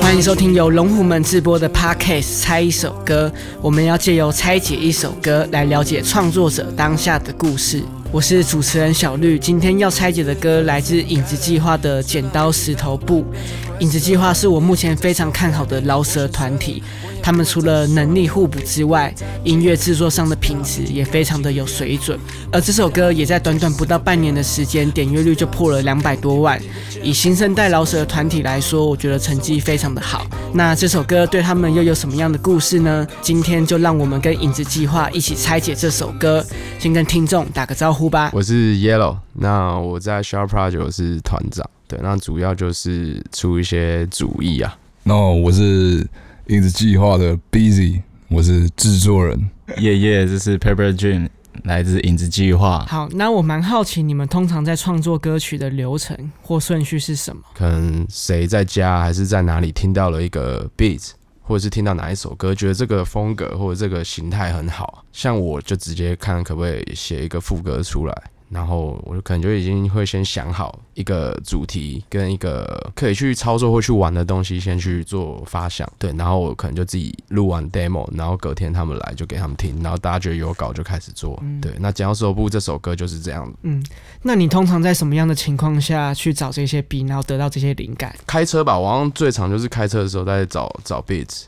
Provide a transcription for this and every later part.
欢迎收听由龙虎门直播的 Podcast 猜一首歌，我们要借由拆解一首歌来了解创作者当下的故事。我是主持人小绿，今天要拆解的歌来自影子计划的《剪刀石头布》。影子计划是我目前非常看好的饶舌团体，他们除了能力互补之外，音乐制作上的品质也非常的有水准。而这首歌也在短短不到半年的时间，点阅率就破了两百多万。以新生代老舍的团体来说，我觉得成绩非常的好。那这首歌对他们又有什么样的故事呢？今天就让我们跟影子计划一起拆解这首歌。先跟听众打个招呼吧。我是 Yellow，那我在 Sharp Project 是团长，对，那主要就是出一些主意啊。那我是影子计划的 Busy，我是制作人。耶耶，这是 Pepper Dream，来自影子计划。好，那我蛮好奇你们通常在创作歌曲的流程或顺序是什么？可能谁在家还是在哪里听到了一个 beat，或者是听到哪一首歌，觉得这个风格或者这个形态很好，像我就直接看可不可以写一个副歌出来。然后我就可能就已经会先想好一个主题跟一个可以去操作或去玩的东西，先去做发想。对，然后我可能就自己录完 demo，然后隔天他们来就给他们听，然后大家觉得有稿就开始做。对，那《剪刀石头布》这首歌就是这样。嗯，那你通常在什么样的情况下去找这些 beat，然后得到这些灵感？开车吧，我好像最常就是开车的时候在找找 beats。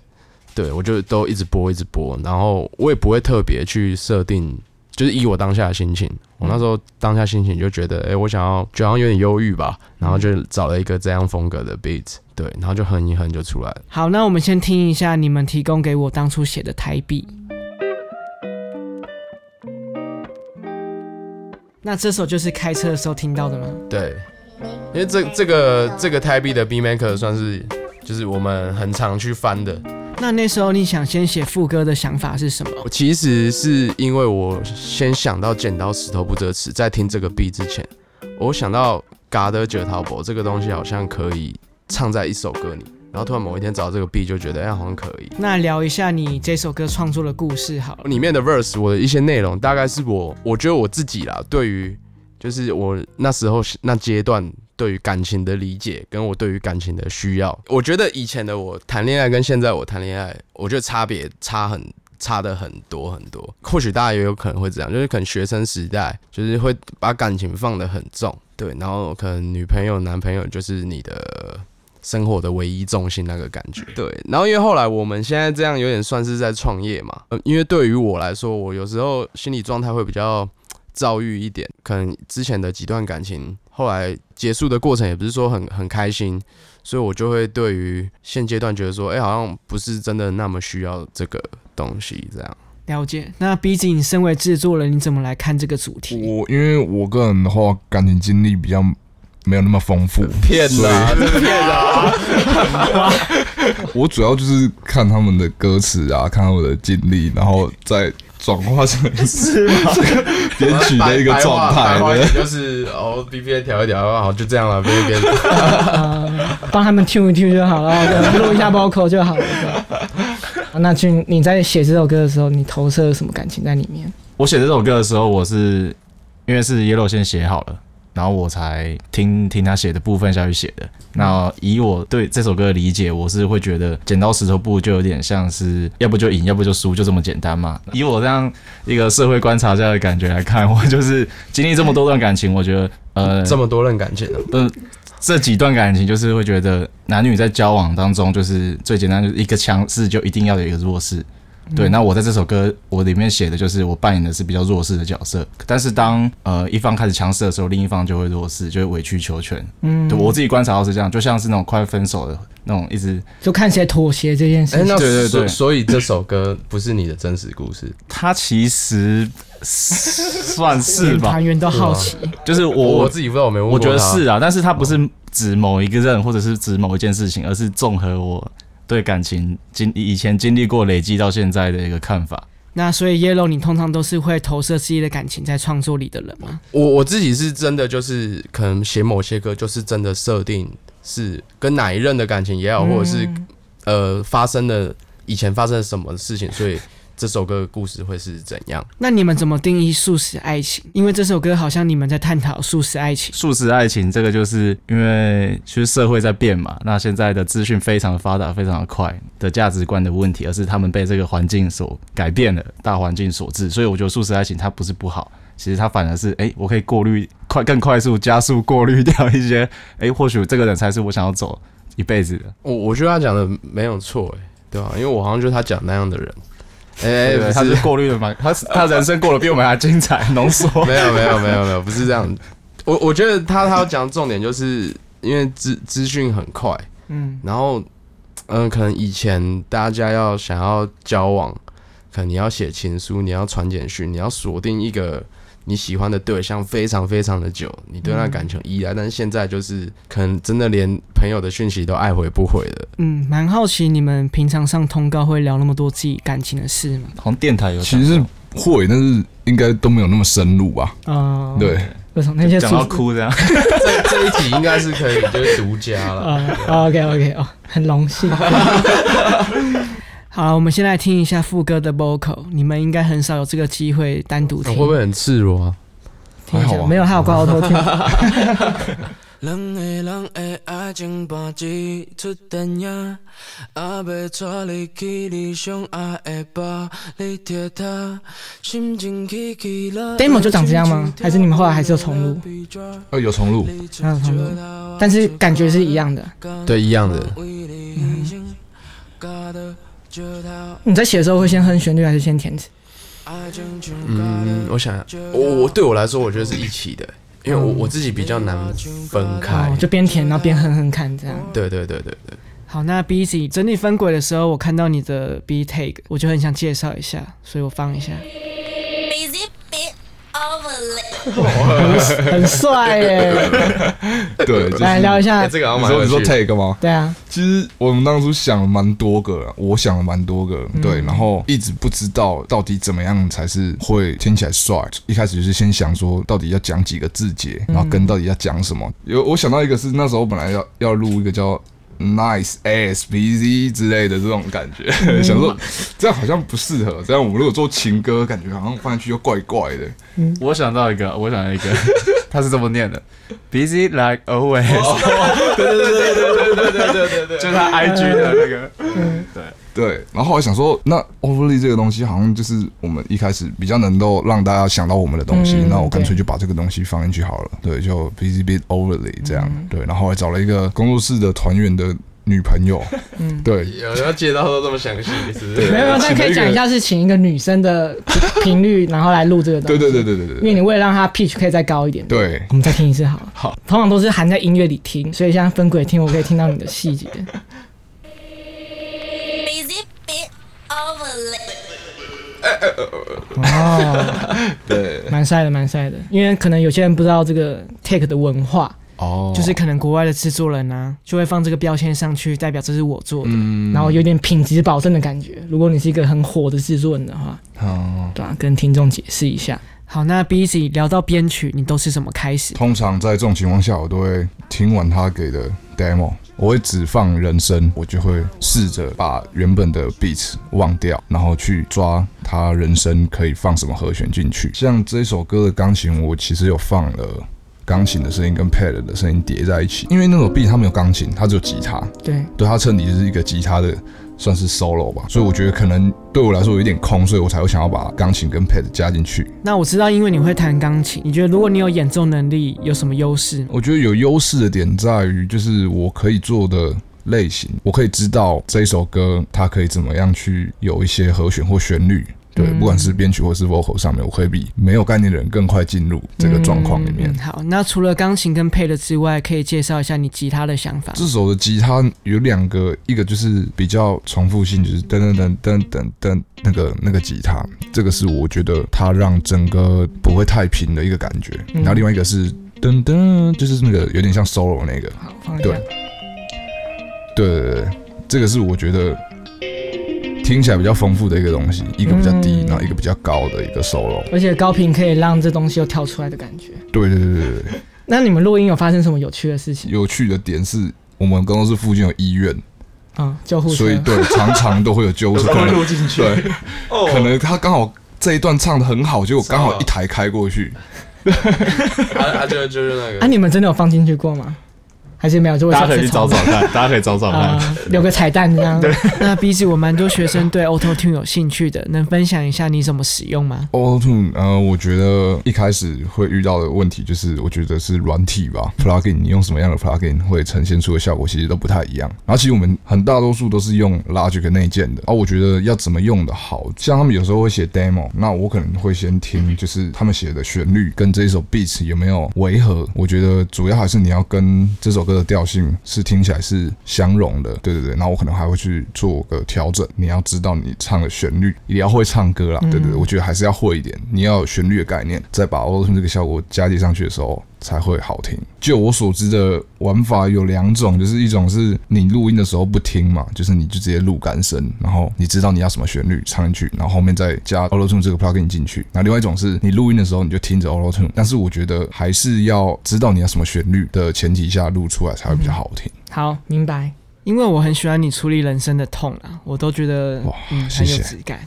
对，我就都一直播一直播，然后我也不会特别去设定。就是以我当下的心情，我那时候当下心情就觉得，哎，我想要，就好像有点忧郁吧，然后就找了一个这样风格的 beat，对，然后就哼一哼就出来了。好，那我们先听一下你们提供给我当初写的台币。那这首就是开车的时候听到的吗？对，因为这这个这个台币的 B maker 算是就是我们很常去翻的。那那时候你想先写副歌的想法是什么？其实是因为我先想到剪刀石头布这个词，在听这个 B 之前，我想到 God 九桃博这个东西好像可以唱在一首歌里，然后突然某一天找到这个 B 就觉得哎好像可以。那聊一下你这首歌创作的故事好了。里面的 verse 我的一些内容大概是我我觉得我自己啦，对于就是我那时候那阶段。对于感情的理解，跟我对于感情的需要，我觉得以前的我谈恋爱跟现在我谈恋爱，我觉得差别差很差的很多很多。或许大家也有可能会这样，就是可能学生时代就是会把感情放得很重，对，然后可能女朋友男朋友就是你的生活的唯一重心那个感觉，对。然后因为后来我们现在这样有点算是在创业嘛，呃，因为对于我来说，我有时候心理状态会比较躁郁一点，可能之前的几段感情。后来结束的过程也不是说很很开心，所以我就会对于现阶段觉得说，哎，好像不是真的那么需要这个东西这样。了解。那毕竟你身为制作人，你怎么来看这个主题？我因为我个人的话，感情经历比较没有那么丰富，骗啊，骗啊！我主要就是看他们的歌词啊，看他们的经历，然后再。转化成是吗？编曲的一个状态，就是哦，B B A 调一调，好，就这样了，，B B A，帮他们 tune 一 tune 就好了，录一下 vocal 就好了。那俊，你在写这首歌的时候，你投射了什么感情在里面？我写这首歌的时候，我是因为是 Yellow 先写好了。然后我才听听他写的部分下去写的。那以我对这首歌的理解，我是会觉得剪刀石头布就有点像是要不就赢，要不就输，就这么简单嘛。以我这样一个社会观察家的感觉来看，我就是经历这么多段感情，我觉得呃这么多段感情，嗯，这几段感情就是会觉得男女在交往当中，就是最简单就是一个强势就一定要有一个弱势。对，那我在这首歌我里面写的就是我扮演的是比较弱势的角色，但是当呃一方开始强势的时候，另一方就会弱势，就会委曲求全。嗯，对我自己观察到是这样，就像是那种快分手的那种，一直就看起来妥协这件事。哎，对对对，所以这首歌不是你的真实故事，它其实算是吧。团员都好奇，就是我我自己不知道，我没问过我觉得是啊，但是它不是指某一个人，或者是指某一件事情，而是综合我。对感情经以前经历过累积到现在的一个看法。那所以 Yellow，你通常都是会投射自己的感情在创作里的人吗？我我自己是真的就是可能写某些歌，就是真的设定是跟哪一任的感情也好，或者是呃发生的以前发生了什么事情，所以这首歌的故事会是怎样。那你们怎么定义素食爱情？因为这首歌好像你们在探讨素食爱情。素食爱情这个就是因为其实社会在变嘛，那现在的资讯非常的发达，非常的快的价值观的问题，而是他们被这个环境所改变了，大环境所致。所以我觉得素食爱情它不是不好，其实它反而是哎、我可以过滤快更快速加速过滤掉一些哎、或许这个人才是我想要走一辈子的。我我觉得他讲的没有错，哎，对吧、因为我好像就是他讲那样的人。哎、他是过滤的嘛，他他人生过得比我们还精彩，浓缩。没有没有没有没有，不是这样。我我觉得他他要讲的重点就是因为资资讯很快，嗯，然后嗯，可能以前大家要想要交往，可能你要写情书，你要传简讯，你要锁定一个你喜欢的对象非常非常的久，你对那感情依赖。但是现在就是可能真的连朋友的讯息都爱回不回的。嗯，蛮好奇你们平常上通告会聊那么多自己感情的事吗？好像电台有其实是会，但是应该都没有那么深入吧？啊、对，为什么那些讲到哭这样。这这一题应该是可以就是独家了。啊、o k OK 哦，很荣幸。好了，我们先来听一下副歌的 vocal，你们应该很少有这个机会单独听，会不会很赤裸啊？听一下？没有，还有挂 autotune 听。两个人的爱情搬一出电影，也要带你去你上爱的吧，你贴他，心情起起落。demo 就长这样吗还是你们后来还是有重录？呃，有重录，还有重录，但是感觉是一样的。对，一样的。你在写的时候会先哼旋律还是先填词？嗯，我想想，我我对我来说，我觉得是一起的，因为我我自己比较难分开哦，。就边填然后边哼哼看这样。对对对对对，好，那 Busy 整理分轨的时候，我看到你的 B take，我就很想介绍一下，所以我放一下很帅耶！对，就是来聊一下哎，，这个好你说你说 take 吗？对啊，其实我们当初想了蛮多个，我想了蛮多个，对，然后一直不知道到底怎么样才是会听起来帅。一开始就是先想说到底要讲几个字节，然后跟到底要讲什么。有我想到一个是那时候本来要要录一个叫。Nice ass busy 之类的这种感觉，想说这样好像不适合。这样我们如果做情歌，感觉好像放上去又怪怪的。我想到一个，我想到一个，他是这么念的，busy like always。对对对对对对对对对对，就是他 IG 的那个。对，然后后来想说，那 overly 这个东西好像就是我们一开始比较能够让大家想到我们的东西，嗯那我干脆就把这个东西放进去好了。对，就 busy bit overly 这样。对，然后后来找了一个工作室的团员的女朋友，嗯对，有人要介绍都这么详细，是不是？没有，没有，但可以讲一下是请一个女生的频率，然后来录这个东西。对对对对对对对，因为你为了让她 pitch 可以再高一点。对我们再听一次好了。好，通常都是含在音乐里听，所以现在分轨听，我可以听到你的细节。哦，对，蛮帅的，蛮帅的。因为可能有些人不知道这个 take 的文化，哦就是可能国外的制作人啊，就会放这个标签上去，代表这是我做的，嗯然后有点品质保证的感觉。如果你是一个很火的制作人的话，哦对啊，跟听众解释一下。好，那 Busy 聊到编曲，你都是怎么开始？通常在这种情况下，我都会听完他给的 demo，我会只放人声，我就会试着把原本的 beats 忘掉，然后去抓他人声可以放什么和弦进去。像这首歌的钢琴，我其实有放了。钢琴的声音跟 pad 的声音叠在一起，因为那首 beat 它没有钢琴，它只有吉他，对，对它衬底就是一个吉他的算是 solo 吧，所以我觉得可能对我来说有一点空，所以我才会想要把钢琴跟 pad 加进去。那我知道，因为你会弹钢琴，你觉得如果你有演奏能力，有什么优势？我觉得有优势的点在于，就是我可以做的类型，我可以知道这一首歌它可以怎么样去有一些和弦或旋律。对，嗯不管是编曲或是 vocal 上面，我可以比没有概念的人更快进入这个状况里面。嗯好，那除了钢琴跟配的之外，可以介绍一下你吉他的想法。这首的吉他有两个，一个就是比较重复性，就是噔噔噔噔噔噔那个那个吉他，这个是我觉得它让整个不会太平的一个感觉。嗯然后另外一个是噔噔，就是那个有点像 solo 那个，好，放一下对。对对对，这个是我觉得听起来比较丰富的一个东西，一个比较低，嗯。然后一个比较高的一个 solo。而且高频可以让这东西又跳出来的感觉。对对对对对。对，那你们录音有发生什么有趣的事情？有趣的点是我们公司附近有医院，嗯，救护车。所以对常常都会有救护车，可能录进去。对，可能他刚好这一段唱的很好，结果刚好一台开过去，他他就就是那啊，个，你们真的有放进去过吗？还是没有？就大家可以去找找看，大家可以找找看。啊，留个彩蛋这样。那 B 子我蛮多学生对 Auto Tune 有兴趣的，能分享一下你怎么使用吗？Auto Tune，呃，我觉得一开始会遇到的问题就是，我觉得是软体吧，plugin，你用什么样的 plugin 会呈现出的效果其实都不太一样。然后其实我们很大多数都是用 Logic 内建的，啊，我觉得要怎么用的好，像他们有时候会写 demo，那我可能会先听，就是他们写的旋律跟这一首 beats 有没有违和。我觉得主要还是你要跟这首歌的调性是听起来是相容的，对对对。然后我可能还会去做个调整，你要知道你唱的旋律，一定要会唱歌啦，对对对，我觉得还是要会一点，你要有旋律的概念，再把 Auto Tune 这个效果加接上去的时候。才会好听。就我所知的玩法有两种，就是一种是你录音的时候不听嘛，就是你就直接录干声，然后你知道你要什么旋律唱进去，然后后面再加 Auto Tune 这个 plugin 进去。那另外一种是你录音的时候你就听着 Auto Tune，但是我觉得还是要知道你要什么旋律的前提下录出来才会比较好听。好，明白。因为我很喜欢你处理人生的痛啊，我都觉得哇嗯谢谢很有质感。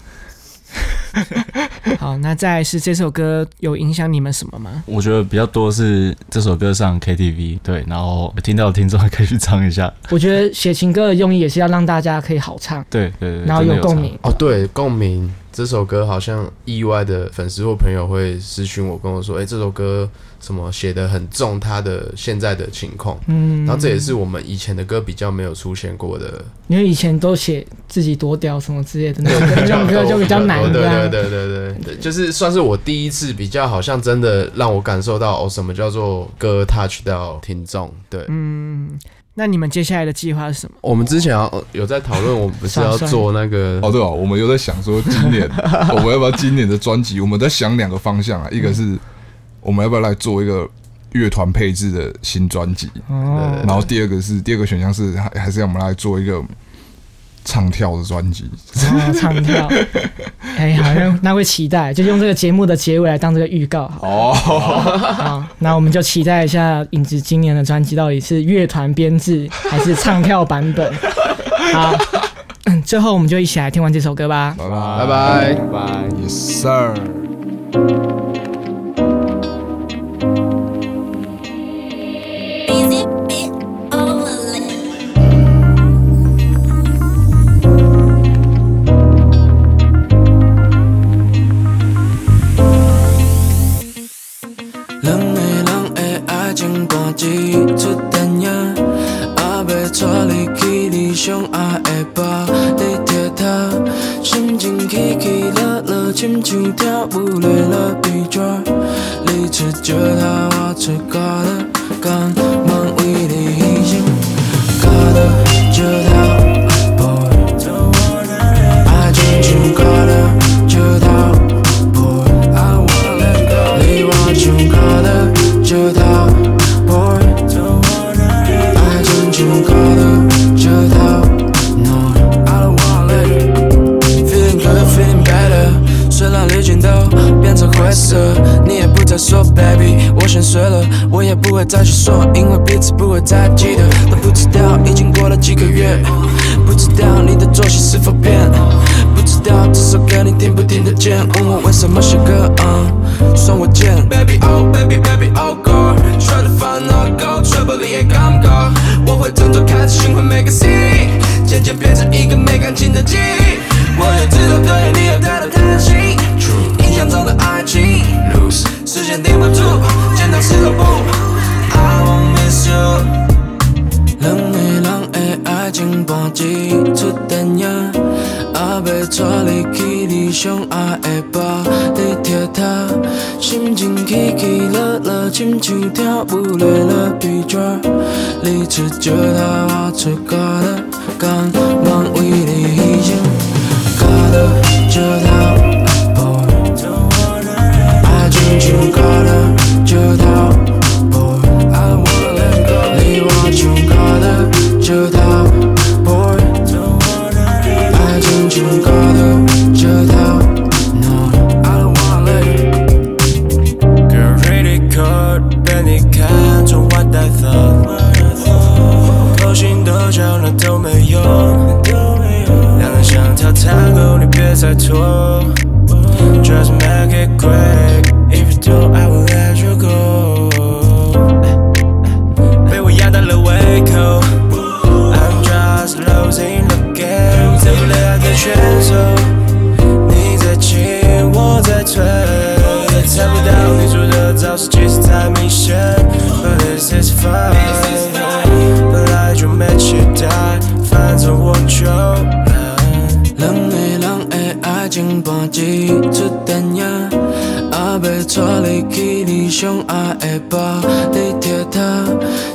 好，那再来是这首歌有影响你们什么吗？我觉得比较多是这首歌上 KTV，对，然后听到的听众还可以去唱一下，我觉得写情歌的用意也是要让大家可以好唱，对对对，然后有共鸣。哦，对，共鸣这首歌好像意外的粉丝或朋友会私讯我跟我说，哎、这首歌什么写的很重他的现在的情况，嗯，然后这也是我们以前的歌比较没有出现过的。因为以前都写自己多屌什么之类的那种歌，就比较难对对对对对对，就是算是我第一次比较好像真的让我感受到哦，什么叫做歌 touch 到听众。对，嗯，那你们接下来的计划是什么？我们之前有在讨论，我们不是要做那个哦，对哦，我们有在想说今年 我们要不要今年的专辑，我们在想两个方向啊，一个是我们要不要来做一个乐团配置的新专辑，哦，然后第二个是第二个选项是还还是要我们来做一个唱跳的专辑。哦，唱跳，哎，好像那会期待，就用这个节目的结尾来当这个预告好。哦，好，那我们就期待一下影子今年的专辑到底是乐团编制还是唱跳版本。好，嗯，最后我们就一起来听完这首歌吧。拜拜拜拜。拜。，Yes sir。去你上爱的吧，你听他，心情起起落落，亲像跳舞的乐比角，你出石头，我出歌了，甘愿为你牺牲，歌了石头，boy，爱会再去说，因为彼此不会再记得，都不知道已经过了几个月，不知道你的作息是否变，不知道这首歌你听不听得见，问我为什么写歌，嗯，算我贱。Baby oh baby baby oh girl，说的烦恼够，却不理也感觉，我会振作开始循环每个轻轻，跳舞累了疲倦，你出石头，我出歌了，甘两个人的爱情搬一出电影，也要带你去你上爱的吧，你听它，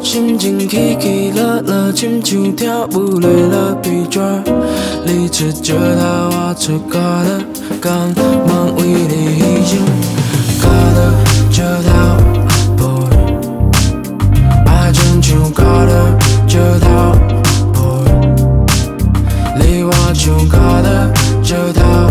心情起起落落，亲像跳舞累了疲倦。你出石头，我出脚的，甘愿为你牺牲。脚的石头，boy，爱亲像脚的石头，boy。你我像脚的石头